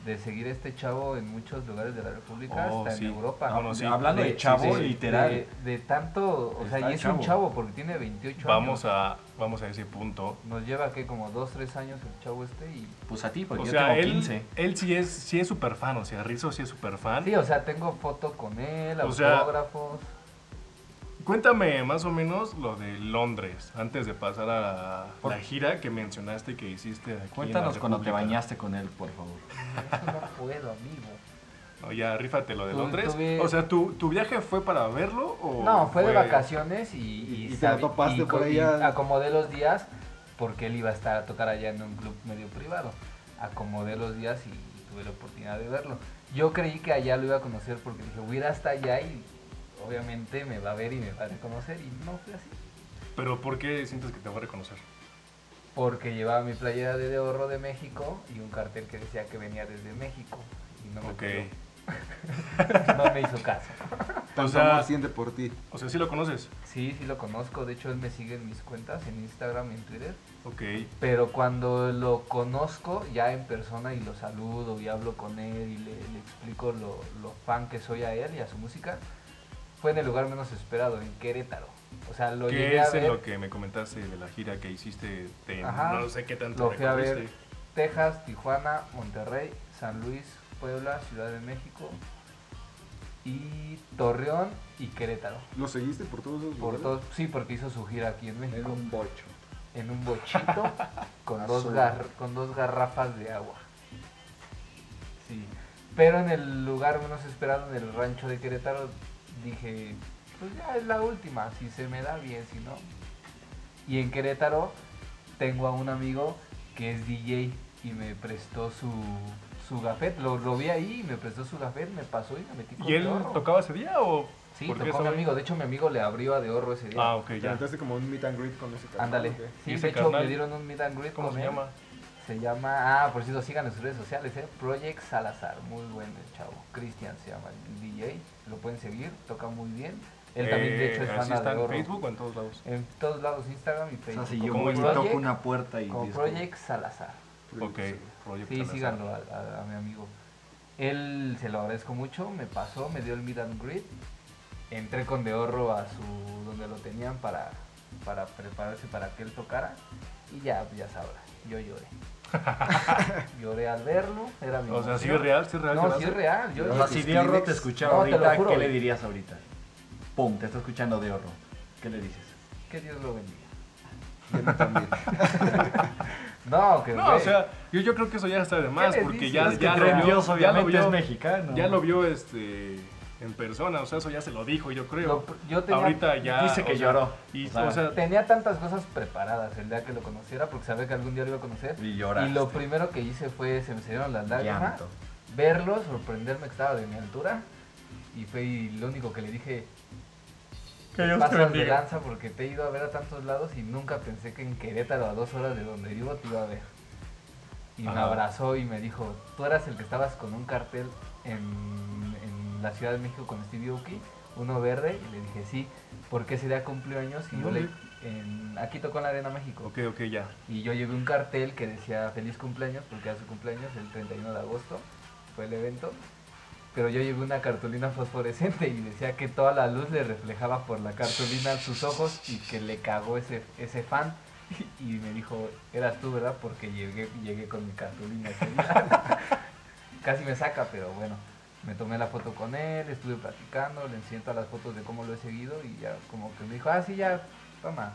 de seguir a este chavo en muchos lugares de la República, Oh, hasta sí. en Europa. Ah, bueno, sí. Hablando de, De- chavo, de- literal. De, de tanto, o sea, y es chavo. un chavo porque tiene 28 Vamos años. a, vamos a ese punto. Nos lleva que como 2, 3 años el chavo este y... Pues a ti, porque O yo sea, tengo él, 15. él sí es sí es súper fan, o sea, Rizzo sí es súper fan. Sí, o sea, tengo foto con él, O sea, autógrafos. Cuéntame más o menos lo de Londres, antes de pasar a la, Por- la gira que mencionaste que hiciste aquí en la Cuéntanos cuando te bañaste con él, por favor. Eso no puedo, amigo. No, ya, rífate lo de Tu- Londres. tuve- O sea, ¿tu, ¿tu viaje fue para verlo o...? No, fue de vacaciones y, y, Y te la topaste y por allá. acomodé los días porque él iba a estar a tocar allá en un club medio privado. Acomodé los días y tuve la oportunidad de verlo. Yo creí que allá lo iba a conocer porque dije, voy a ir hasta allá y obviamente me va a ver y me va a reconocer y no fue así. Pero ¿por qué sientes que te va a reconocer? Porque llevaba mi playera de ahorro de México y un cartel que decía que venía desde México y no me, Ok. peló. no me hizo caso. Tanto sea- siente por ti. O sea, ¿sí lo conoces? Sí, sí lo conozco. De hecho, él me sigue en mis cuentas, en Instagram y en Twitter. Ok. Pero cuando lo conozco ya en persona y lo saludo y hablo con él y le, le explico lo, lo fan que soy a él y a su música, fue en el lugar menos esperado, en Querétaro. O sea, lo ¿Qué llegué a es en ver lo que me comentaste de la gira que hiciste? De, Ajá. no sé qué tanto Lo fui a ver. Texas, Tijuana, Monterrey, San Luis, Puebla, Ciudad de México y Torreón y Querétaro. ¿Lo seguiste por todos esos Por lugares? todos, sí, porque hizo su gira aquí en México. Era un bocho. en un bochito con, dos gar- con dos garrafas de agua. Sí. Pero en el lugar menos esperado, en el rancho de Querétaro, dije, pues ya es la última, si se me da bien, si no. Y en Querétaro tengo a un amigo que es DJ y me prestó su, su gafet. Lo, lo vi ahí y me prestó su gafet, me pasó y me metí con ¿Y él Deorro. tocaba ese día o...? Sí, por qué tocó mi amigo. De hecho, mi amigo le abrió a De Oro ese día. Ah, ok, ya. aventaste como un meet and greet con ese carnal, Ándale. Sí, ¿Y de hecho carnal? me dieron un meet and greet ¿Cómo con se él. llama? Se llama, ah, por cierto, sigan en sus redes sociales, ¿eh? Project Salazar, muy buen el chavo. Cristian se llama el DJ, lo pueden seguir, toca muy bien. Él también, de hecho, es Eh, fan ¿Así de en. Facebook o en todos lados? En todos lados, Instagram y O sea, Facebook. si yo ¿Cómo voy toco Project- una puerta y como. Project Salazar. Ok, Project Sí, Salazar. síganlo a, a- a mi amigo. Él se lo agradezco mucho, me pasó, me dio el meet and greet. Entré con Deorro a su donde lo tenían para, para prepararse para que él tocara. Y ya, ya sabrás, yo lloré. lloré al verlo, era mi O sea, ¿sí es real? ¿Sí es real? No, sí es real. Yo, O sea, si Diorro te escuchara No, te lo ahorita, juro, ¿qué le dirías ahorita? Pum, te está escuchando Diorro. ¿Qué le dices? que Dios lo bendiga. Yo no también. No, que No, güey, o sea, yo, yo creo que eso ya está de más, porque dices? ya, Es que ya lo vio, Dios ya lo obviamente vio, es mexicano. ya lo vio este, en persona, o sea, eso ya se lo dijo, yo creo. lo- yo tenía, Ahorita ya... Dice que lloró. Y, O sea, o sea, tenía tantas cosas preparadas el día que lo conociera porque sabía que algún día lo iba a conocer. Y lloraste. Y lo primero que hice fue, se me salieron las lágrimas, Llanto. verlo, sorprenderme que estaba de mi altura. Y fue y lo único que le dije, Que "Te Dios te pasas de bendiga. lanza porque te he ido a ver a tantos lados y nunca pensé que en Querétaro, a dos horas de donde vivo, te iba a ver. Y me abrazó y me dijo, tú eras el que estabas con un cartel en, en la Ciudad de México con Stevie Aoki, uno verde, y le dije, sí, porque ese día cumplió años y yo le... En- aquí tocó en la Arena México. ok, ok, ya. Y yo llevé un cartel que decía feliz cumpleaños, porque era su cumpleaños el 31 de agosto, fue el evento. Pero yo llevé una cartulina fosforescente y decía que toda la luz le reflejaba por la cartulina sus ojos y que le cagó ese, ese fan. Y me dijo, eras tú, ¿verdad? Porque llegué, llegué con mi cartulina. Casi me saca, pero bueno. Me tomé la foto con él, estuve platicando, le enseñé todas las fotos de cómo lo he seguido y ya como que me dijo, ah, sí, ya, toma,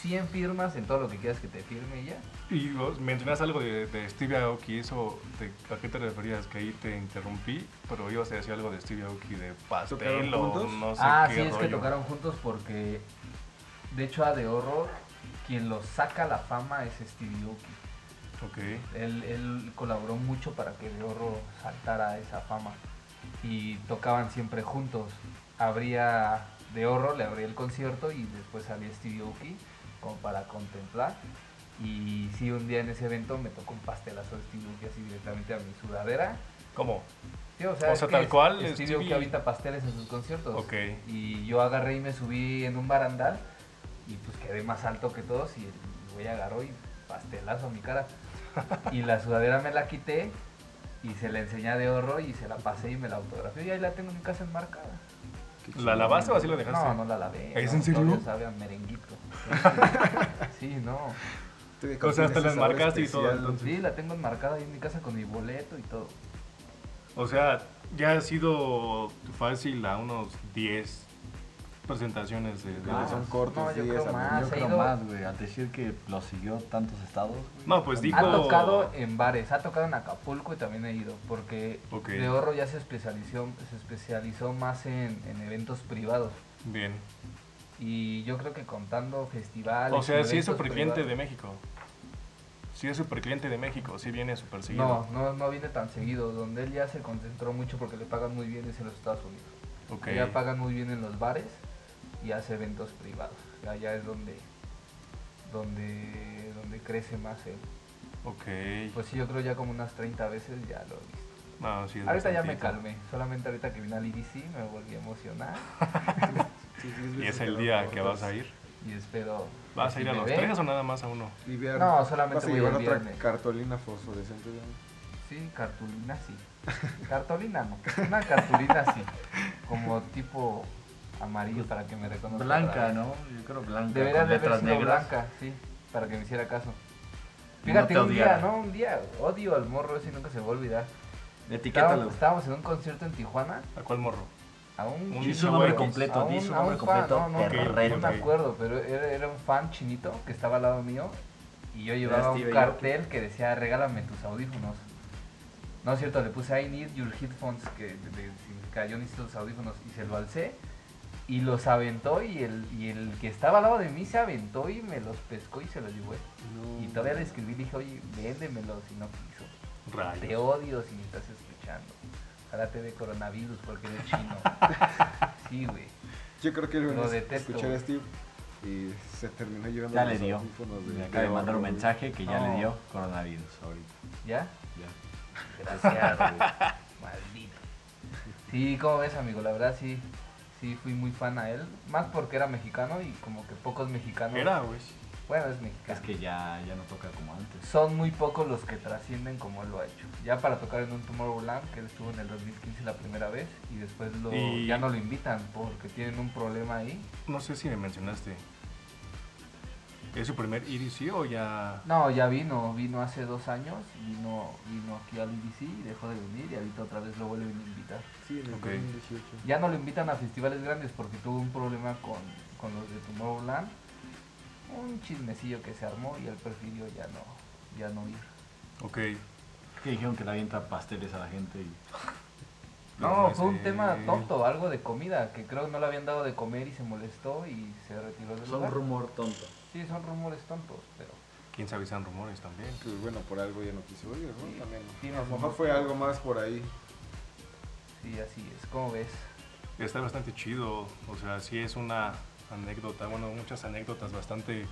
100 firmas en todo lo que quieras que te firme y ya. Y vos mencionas algo de, de Stevie Aoki, eso, te- ¿a qué te referías? Que ahí te interrumpí, pero ibas a decir algo de Stevie Aoki, de pastel ¿Tocaron o juntos? no sé ah, qué sí, es que tocaron juntos porque, de hecho, a De Horror, quien lo saca a la fama es Stevie Aoki. Ok, Él, él colaboró mucho para que De Horror saltara a esa fama y tocaban siempre juntos. Habría de Horror, le abrí el concierto y después salí Stevie Aoki como para contemplar. Y sí, un día en ese evento me tocó un pastelazo de Stevie Aoki así directamente a mi sudadera. ¿Cómo? Sí, o sea, O tal cual, Stevie Stevie- Aoki avienta pasteles en sus conciertos. Ok. Y yo agarré y me subí en un barandal y pues quedé más alto que todos y el güey agarró y pastelazo a mi cara. Y la sudadera me la quité y se la enseñé de horror y se la pasé y me la autografié y ahí la tengo en mi casa enmarcada. ¿La lavaste o así lo dejaste? No, no la lavé. ¿Es no, en serio? sabe a merenguito. Sí, no. O sea, hasta la enmarcaste y todo, entonces. Sí, la tengo enmarcada ahí en mi casa con mi boleto y todo. O sea, ya ha sido fácil a unos 10 presentaciones de, de Ah, son cortos, No, yo sí, creo esa- más. Yo creo ido- más, güey, al decir que lo siguió tantos estados. güey. No, pues dijo- Ha tocado en bares, ha tocado en Acapulco y también he ido, porque Ok. de Horro ya se especializó, se especializó más en, en eventos privados. Bien. Y yo creo que contando festivales. O sea, sí es super cliente de México. Sí es super cliente de México, sí viene super seguido. No, no, no viene tan seguido. Donde él ya se concentró mucho porque le pagan muy bien es en los Estados Unidos. Ok. Ya pagan muy bien en los bares y hace eventos privados. Allá es donde, donde, donde crece más él. Ok. Pues sí, yo creo ya como unas 30 veces ya lo he visto. No, sí es Ahorita ya me calmé, solamente ahorita que vine al IDC me volví a emocionar Sí, sí, Y es que el día que vas a ir. y espero... ¿Vas a ir a los ven- tres o nada más a uno? No, solamente vas a voy llevar otra viernes. cartolina fosforescente. Sí, cartulina sí. Cartolina no, una cartulina sí. Como tipo amarillo para que me reconozca. Blanca, ¿no? Yo creo blanca. Debería con de haber letras sido negras. blanca, sí, para que me hiciera caso. Fíjate, no un día. ¿no? Un día, odio al morro ese y nunca se va a olvidar. Etiquétalo. Estábamos, estábamos en un concierto en Tijuana, ¿A cuál morro? a un Un nombre completo, a di un- nombre fan, completo. no, no, Terreno. no me acuerdo, pero era, era un fan chinito que estaba al lado mío y yo llevaba un cartel que decía regálame tus audífonos. No es cierto, le puse I need your headphones, que significa yo necesito los audífonos y se lo alcé y los aventó y el, y el que estaba al lado de mí se aventó y me los pescó y se los llevó. Y todavía le escribí y dije, oye, véndemelos y no quiso. Te Rayos. odio si me estás escuchando. Ojalá te dé coronavirus porque eres chino. Sí, güey. Yo creo que Lo detesto, escuchar a. Steve y se terminó llevando Ya los le dio. audífonos Me de- acaba de de mandar un mensaje que ya No. le dio coronavirus ahorita. ¿Ya? Ya. Gracias, güey. Maldito. Sí, ¿cómo ves, amigo? La verdad sí, sí fui muy fan a él. Más porque era mexicano y como que pocos mexicanos. Era, güey. Bueno, es mexicano. Es que ya, ya no toca como antes. Son muy pocos los que trascienden como él lo ha hecho. Ya para tocar en un Tomorrowland, que él estuvo en el 2015 la primera vez, y después lo, Y- ya no lo invitan porque tienen un problema ahí. No sé si me mencionaste. ¿Es su primer EDC o ya...? No, ya vino, vino hace dos años, vino, vino aquí al IDC y dejó de venir y ahorita otra vez lo vuelven a invitar. Sí, en el Ok. 2018. Ya no lo invitan a festivales grandes porque tuvo un problema con, con los de Tomorrowland. Un chismecillo que se armó y él prefirió ya no, ya no ir. Ok. Que dijeron que le avienta pasteles a la gente y No, No fue un sé. tema tonto, algo de comida, que creo que no le habían dado de comer y se molestó y se retiró del son lugar. rumor tonto. Sí, son rumores tontos, pero ¿Quién sabe si son rumores también? Pues bueno, por algo ya no quiso ir, ¿no? Sí, También. tienes A lo mejor fue algo más por ahí. sí, así es. ¿Cómo ves? Está bastante chido. O sea, sí es una anécdota. Bueno, muchas anécdotas bastante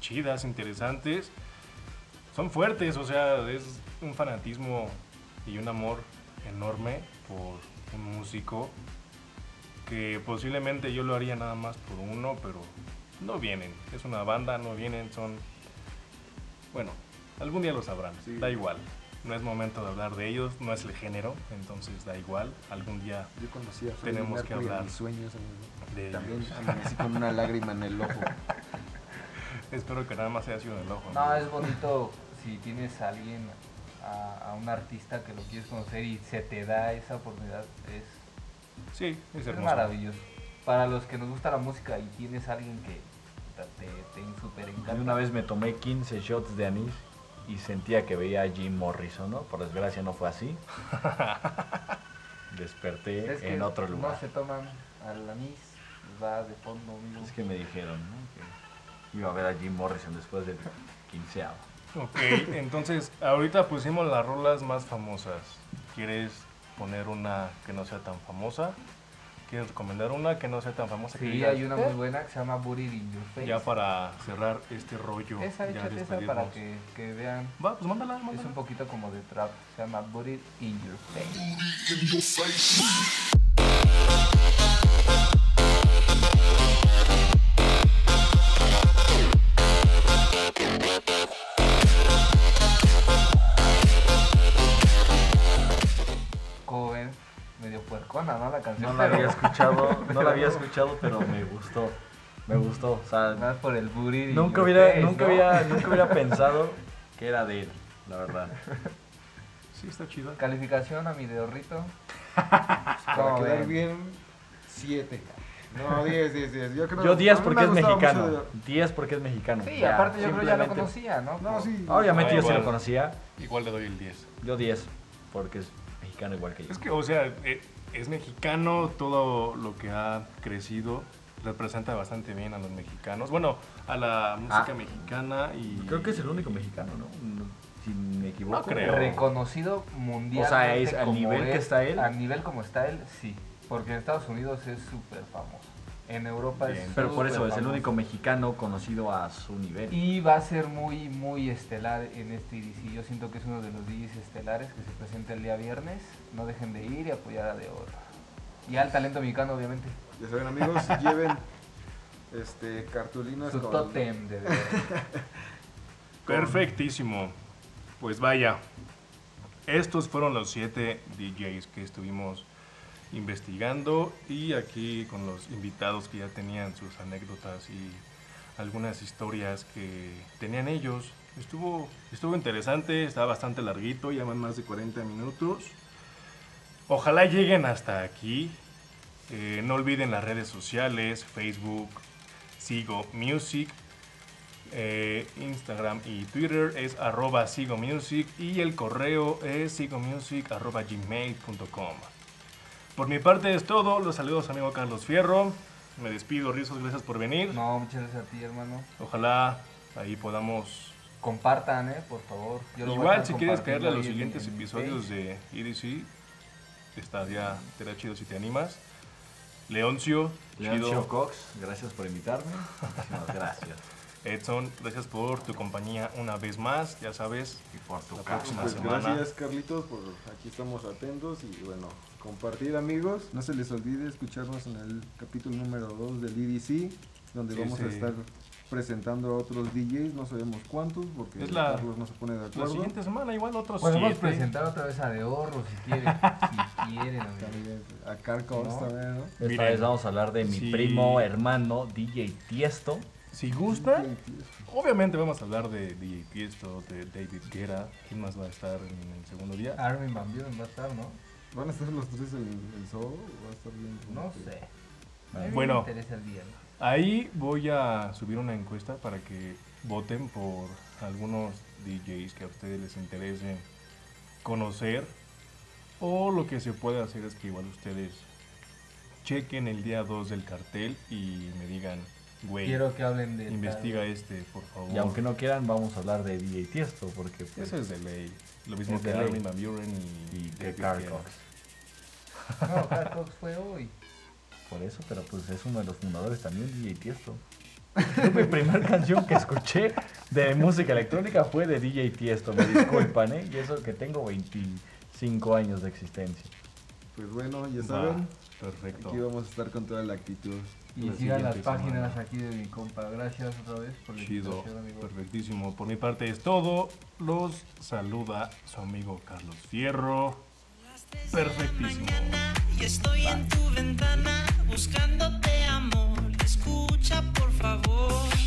chidas, interesantes. Son fuertes, o sea, es un fanatismo y un amor enorme por un músico que posiblemente yo lo haría nada más por uno, pero no vienen. Es una banda, no vienen, son... Bueno, algún día lo sabrán, Sí. da igual. No es momento de hablar de ellos, no es el género, entonces da igual. Algún día Yo conocí a Freddie Tenemos que hablar mis sueños, amigo. de También ellos. amanecí con una lágrima en el ojo. Espero que nada más haya sido en el ojo. No, es bonito si tienes a alguien, a, a un artista que lo quieres conocer y se te da esa oportunidad, es, Sí, es es hermoso. maravilloso. Para los que nos gusta la música y tienes a alguien que puta, te, te super encanta. Y una vez me tomé 15 shots de anís y sentía que veía a Jim Morrison, ¿no? Por desgracia no fue así. Desperté Es que en otro No lugar. se toman al anís, va de fondo, amigo. Es que me dijeron, ¿no? Que iba a ver a Jim Morrison después del quinceavo. Ok, entonces ahorita pusimos las rolas más famosas. ¿Quieres poner una que no sea tan famosa? ¿Quieres recomendar una que no sea tan famosa? que Sí, digas, hay una "Eh"? muy buena que se llama Buried in Your Face. Ya para cerrar este rollo. Esa, ya esa para que, que vean. Va, pues mándala, Es mándala. un poquito como de trap. Se llama Buried in Your Face. Puercona, ¿no? La canción. No la había pero- escuchado, no la había escuchado, pero me gustó. Me gustó. O sea, Más por el in nunca hubiera, Face, nunca ¿no? hubiera, nunca hubiera pensado que era de él, la verdad. Sí, está chido. Calificación a mi deorrito. Para ¿Cómo quedar ven? bien, 7. No, 10, 10, 10. Yo, creo, Yo 10 a mí porque es mexicano. mucho 10 porque es mexicano. Sí, Ya, aparte yo creo ya lo conocía, ¿no? de- No, sí. Obviamente Ah, yo sí lo igual. conocía. Igual le doy el 10. Yo 10 porque es mexicano igual que yo. Es que, o sea, eh, es mexicano, todo lo que ha crecido representa bastante bien a los mexicanos. Bueno, a la música Ah. mexicana y... Creo que es el único mexicano, ¿no? No, Si me equivoco. No creo. reconocido mundialmente. O sea, es al nivel que es, está él. Al nivel como está él, sí. Porque en Estados Unidos es súper famoso. En Europa Bien. es Pero por eso es el único mexicano conocido a su nivel. Y va a ser muy, muy estelar en este IDC. Yo siento que es uno de los DJs estelares que se presenta el día viernes. No dejen de ir y apoyar a De Oro. Y al talento mexicano, obviamente. Ya saben, amigos, lleven este, cartulinas Su con... tótem de De. Perfectísimo. Pues vaya, estos fueron los siete DJs que estuvimos investigando y aquí con los invitados que ya tenían sus anécdotas y algunas historias que tenían ellos. Estuvo, estuvo interesante, estaba bastante larguito, ya van más de 40 minutos. Ojalá lleguen hasta aquí. Eh, no olviden las redes sociales, Facebook, Sigo Music, eh, Instagram y Twitter es arroba sigomusic y el correo es sigomusic arroba gmail.com. Por mi parte es todo, los saludos amigo Carlos Fierro, me despido, Rizos, gracias por venir. No, muchas gracias a ti, hermano. Ojalá ahí podamos... Compartan, eh, por favor. Yo lo voy a Igual si quieres caerle a los en- siguientes en episodios de EDC, estaría, estaría chido si te animas. Leoncio, Leoncio chido. Cox, gracias por invitarme. Muchísimas gracias. Edson, gracias por tu compañía una vez más, ya sabes. Y por tu La caso. próxima Pues semana. gracias Carlitos por aquí estamos atentos y bueno, compartir amigos. No se les olvide escucharnos en el capítulo número 2 del EDC, donde Sí, vamos a estar presentando a otros DJs, no sabemos cuántos porque Es la- Carlos no se pone de La acuerdo. siguiente semana igual otros Podemos siete. presentar otra vez a De Oro si quieren. si quieren. También a Car Cox No. también, ¿no? Esta Miren, vez vamos a hablar de mi sí. primo, hermano, DJ Tiesto. Si gusta, obviamente vamos a hablar de DJ Tiesto, de David Guerra. ¿Quién más va a estar en el segundo día? Armin Van Buren va a estar, ¿no? ¿Van a estar los tres el show? o ¿Va a estar bien? No que- sé. A mí Bueno. Me interesa el día. ¿no? Ahí voy a subir una encuesta para que voten por algunos DJs que a ustedes les interesen conocer. O lo que se puede hacer es que igual ustedes chequen el día 2 del cartel y me digan, güey, Quiero que hablen de. investiga este, por favor. Y aunque no quieran, vamos a hablar de DJ Tiesto, porque pues, Eso es de ley. Lo mismo Es que. Armin Van Buren y, y que Carl. Cox. No, Carl Cox fue hoy. Por eso, pero pues es uno de los fundadores también, DJ Tiesto. Yo, mi primera canción que escuché de música electrónica fue de DJ Tiesto, me disculpan, ¿eh? Y eso que tengo 25 años de existencia. Pues bueno, ya Va, saben, Perfecto. aquí vamos a estar con toda la actitud. Y sigan las páginas aquí de mi compa. Gracias otra vez por el Chido, amigo. perfectísimo. Por mi parte es todo. Los saluda su amigo Carlos Fierro. Perfectísimo. Y estoy en tu ventana buscándote amor. Escucha, por favor.